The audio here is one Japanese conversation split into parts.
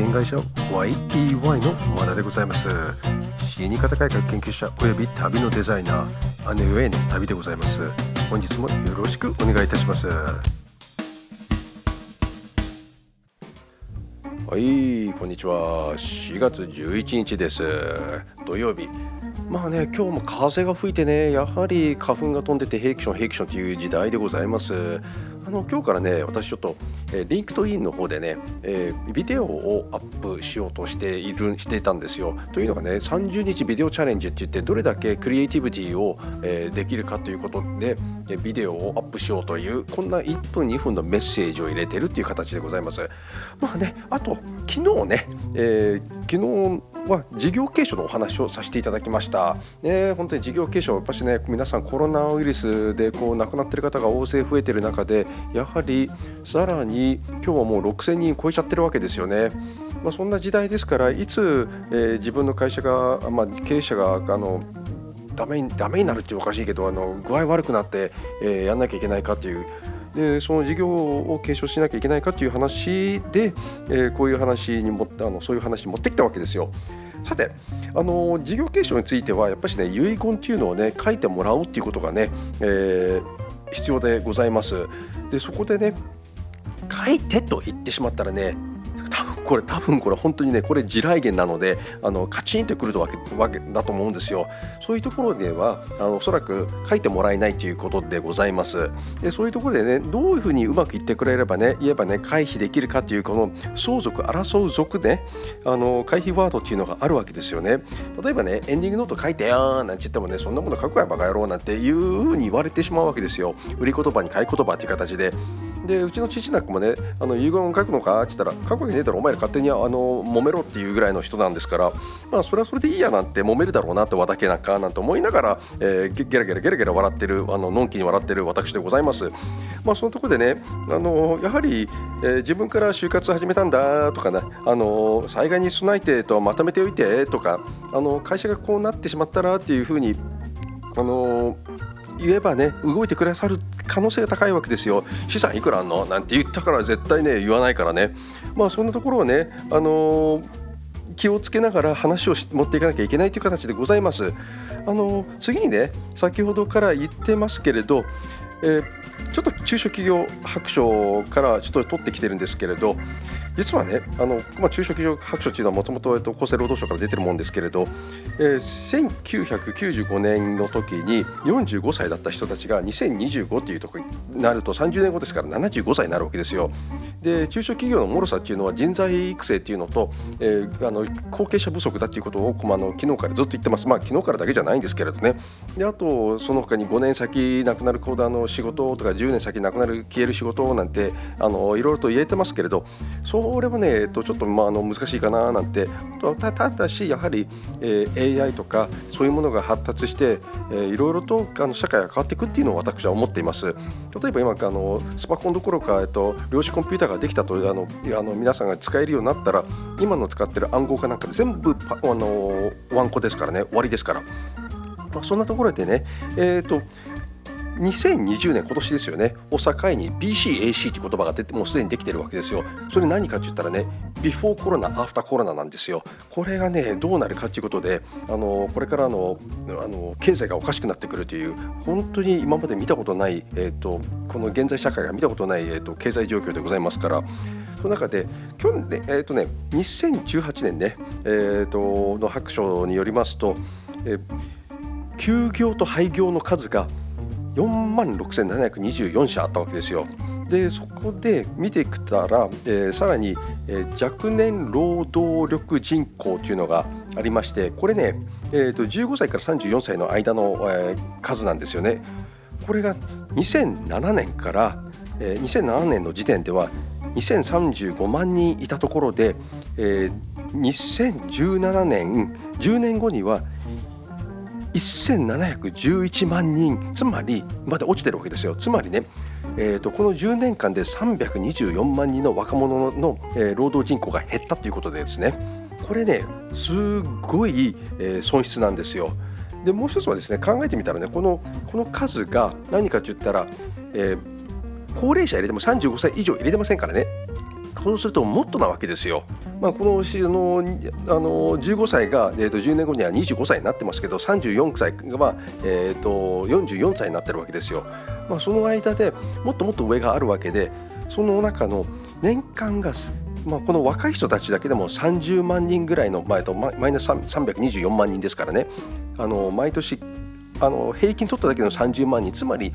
険会社 YEY の和田でございます。死に方改革研究者および旅のデザイナー姉上への旅でございます。本日もよろしくお願いいたします。はいこんにちは。4月11日です。土曜日。まあね今日も風が吹いてねやはり花粉が飛んでてヘイクションヘイクションという時代でございます。あの今日からね私ちょっと、えー、 LinkedIn の方でね、えー、ビデオをアップしようとしているしていたんですよ。というのがね30日ビデオチャレンジって言ってどれだけクリエイティビティを、えー、できるかということで、えビデオをアップしようというこんな1分2分のメッセージを入れてるっていう形でございます。まあねあと昨日ね、え昨日は事業継承のお話をさせていただきました。ね、本当に事業継承、やっぱしね、皆さんコロナウイルスでこう亡くなっている方が大勢増えている中で、やはりさらに今日はもう6000人超えちゃってるわけですよね。まあ、そんな時代ですから、いつ、えー、自分の会社が、まあ、経営者があのダメにダメになるっておかしいけどあの具合悪くなって、えー、やんなきゃいけないかっていうでその事業を継承しなきゃいけないかという話で、えー、こういう話にもあのそういう話に持ってきたわけですよ。さてあの事業継承についてはやっぱりね遺言っていうのをね書いてもらうっていうことがね、えー、必要でございます。でそこでね書いてと言ってしまったらねこれ多分これ本当にねこれ地雷原なのであのカチンとくるわけわけだと思うんですよ。そういうところではあのおそらく書いてもらえないということでございます。でそういうところでねどういうふうにうまくいってくれればね言えばね回避できるかというこの相続争う族ねあの回避ワードっていうのがあるわけですよね。例えばねエンディングノート書いてよなんて言ってもねそんなもの書くやバカ野郎なんていうふうに言われてしまうわけですよ。売り言葉に買い言葉っていう形で。でうちの父なんかもねあの遺言を書くのかって言ったら書くわけねえだろお前ら勝手にあの揉めろっていうぐらいの人なんですからまあそれはそれでいいやなんて揉めるだろうなって和田家なんかなんて思いながら、えー、ゲラゲラゲラゲラ笑ってるあののんきに笑ってる私でございます。まあそのところでねあのやはり、えー、自分から就活始めたんだとかねあの災害に備えてとまとめておいてとかあの会社がこうなってしまったらっていうふうにあの言えばね動いてくださる可能性が高いわけですよ資産いくらあんのなんて言ったから絶対ね言わないからねまあそんなところをねあのー、気をつけながら話を持っていかなきゃいけないという形でございます。あの次にね先ほどから言ってますけれど、えー、ちょっと中小企業白書からちょっと取ってきてるんですけれど実はねあの、まあ、中小企業白書というのはもともと厚生労働省から出てるもんですけれど、えー、1995年の時に45歳だった人たちが2025っていうとこになると30年後ですから75歳になるわけですよ。で中小企業の脆さっていうのは人材育成っていうのと、えー、あの後継者不足だっていうことを、まあ、の昨日からずっと言ってます。まあ昨日からだけじゃないんですけれどね。であとその他に5年先なくなるコーダーの仕事とか10年先なくなる消える仕事なんてあのいろいろと言えてますけれどそれはね、えっと、ちょっと、まあ、あの難しいかななんて。たただしやはり、えー、AI とかそういうものが発達して、えー、いろいろとあの社会が変わっていくっていうのを私は思っています。例えば今あのスパコンどころか、えっと、量子コンピュータができたとあのあの皆さんが使えるようになったら今の使ってる暗号化なんか全部あのワンコですからね終わりですから、まあ、そんなところでねえっ、ー、と2020年今年ですよね。を境に BCAC という言葉が出てもうすでにできてるわけですよ。それ何かって言ったらねビフォーコロナアフターコロナなんですよ。これがねどうなるかということであのこれからのあの経済がおかしくなってくるという本当に今まで見たことない、えーと、この現在社会が見たことない、えーと、経済状況でございますから。その中で去年、えーとね、2018年ね、えーとの白書によりますと、えー、休業と廃業の数が4万6724社あったわけですよ。でそこで見てきたら、えー、さらに、えー、若年労働力人口というのがありましてこれね、えーと、15歳から34歳の間の、えー、数なんですよね。これが2007年から、えー、2007年の時点では2035万人いたところで、えー、2017年10年後には1711万人つまりまだ落ちてるわけですよつまりね、えーと、この10年間で324万人の若者の、えー、労働人口が減ったということでですねこれねすごい、えー、損失なんですよ。でもう一つはですね考えてみたらねこのこの数が何かと言ったら、えー、高齢者入れても35歳以上入れてませんからねそうするともっとなわけですよ。まあ、このあのあの15歳が、えー、と10年後には25歳になってますけど34歳が、えー、と44歳になってるわけですよ。まあ、その間でもっともっと上があるわけでその中の年間がまあ、この若い人たちだけでも30万人ぐらいの、まあ、マイナス324万人ですからねあの毎年あの平均取っただけの30万人つまり、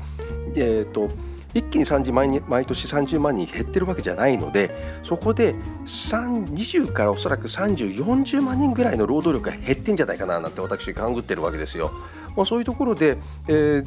えーと一気に30毎毎年30万人減ってるわけじゃないのでそこで20からおそらく3040万人ぐらいの労働力が減ってんじゃないかななんて私勘ぐってるわけですよ。まあ、そういうところで、えー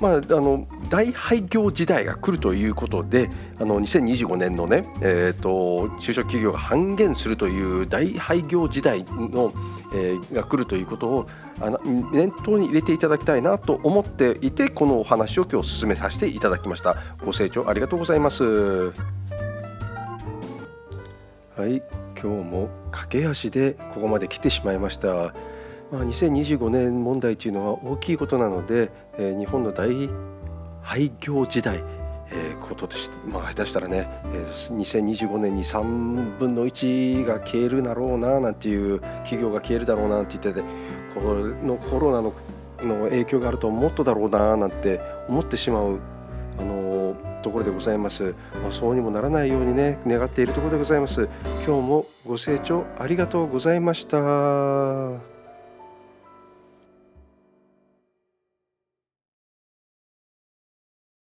まあ、あの大廃業時代が来るということであの2025年のね、えーと、中小企業が半減するという大廃業時代の、えー、が来るということをあの念頭に入れていただきたいなと思っていてこのお話を今日進めさせていただきました。ご清聴ありがとうございます。はい今日も駆け足でここまで来てしまいました。まあ、2025年問題というのは大きいことなので、えー、日本の大廃業時代、えー、こととして、まあ、下手したらね、えー、2025年に3分の1が消えるだろうななんていう企業が消えるだろうなって言っててこのコロナのの影響があるともっとだろうななんて思ってしまう、あのー、ところでございます、まあ、そうにもならないようにね願っているところでございます今日もご清聴ありがとうございました。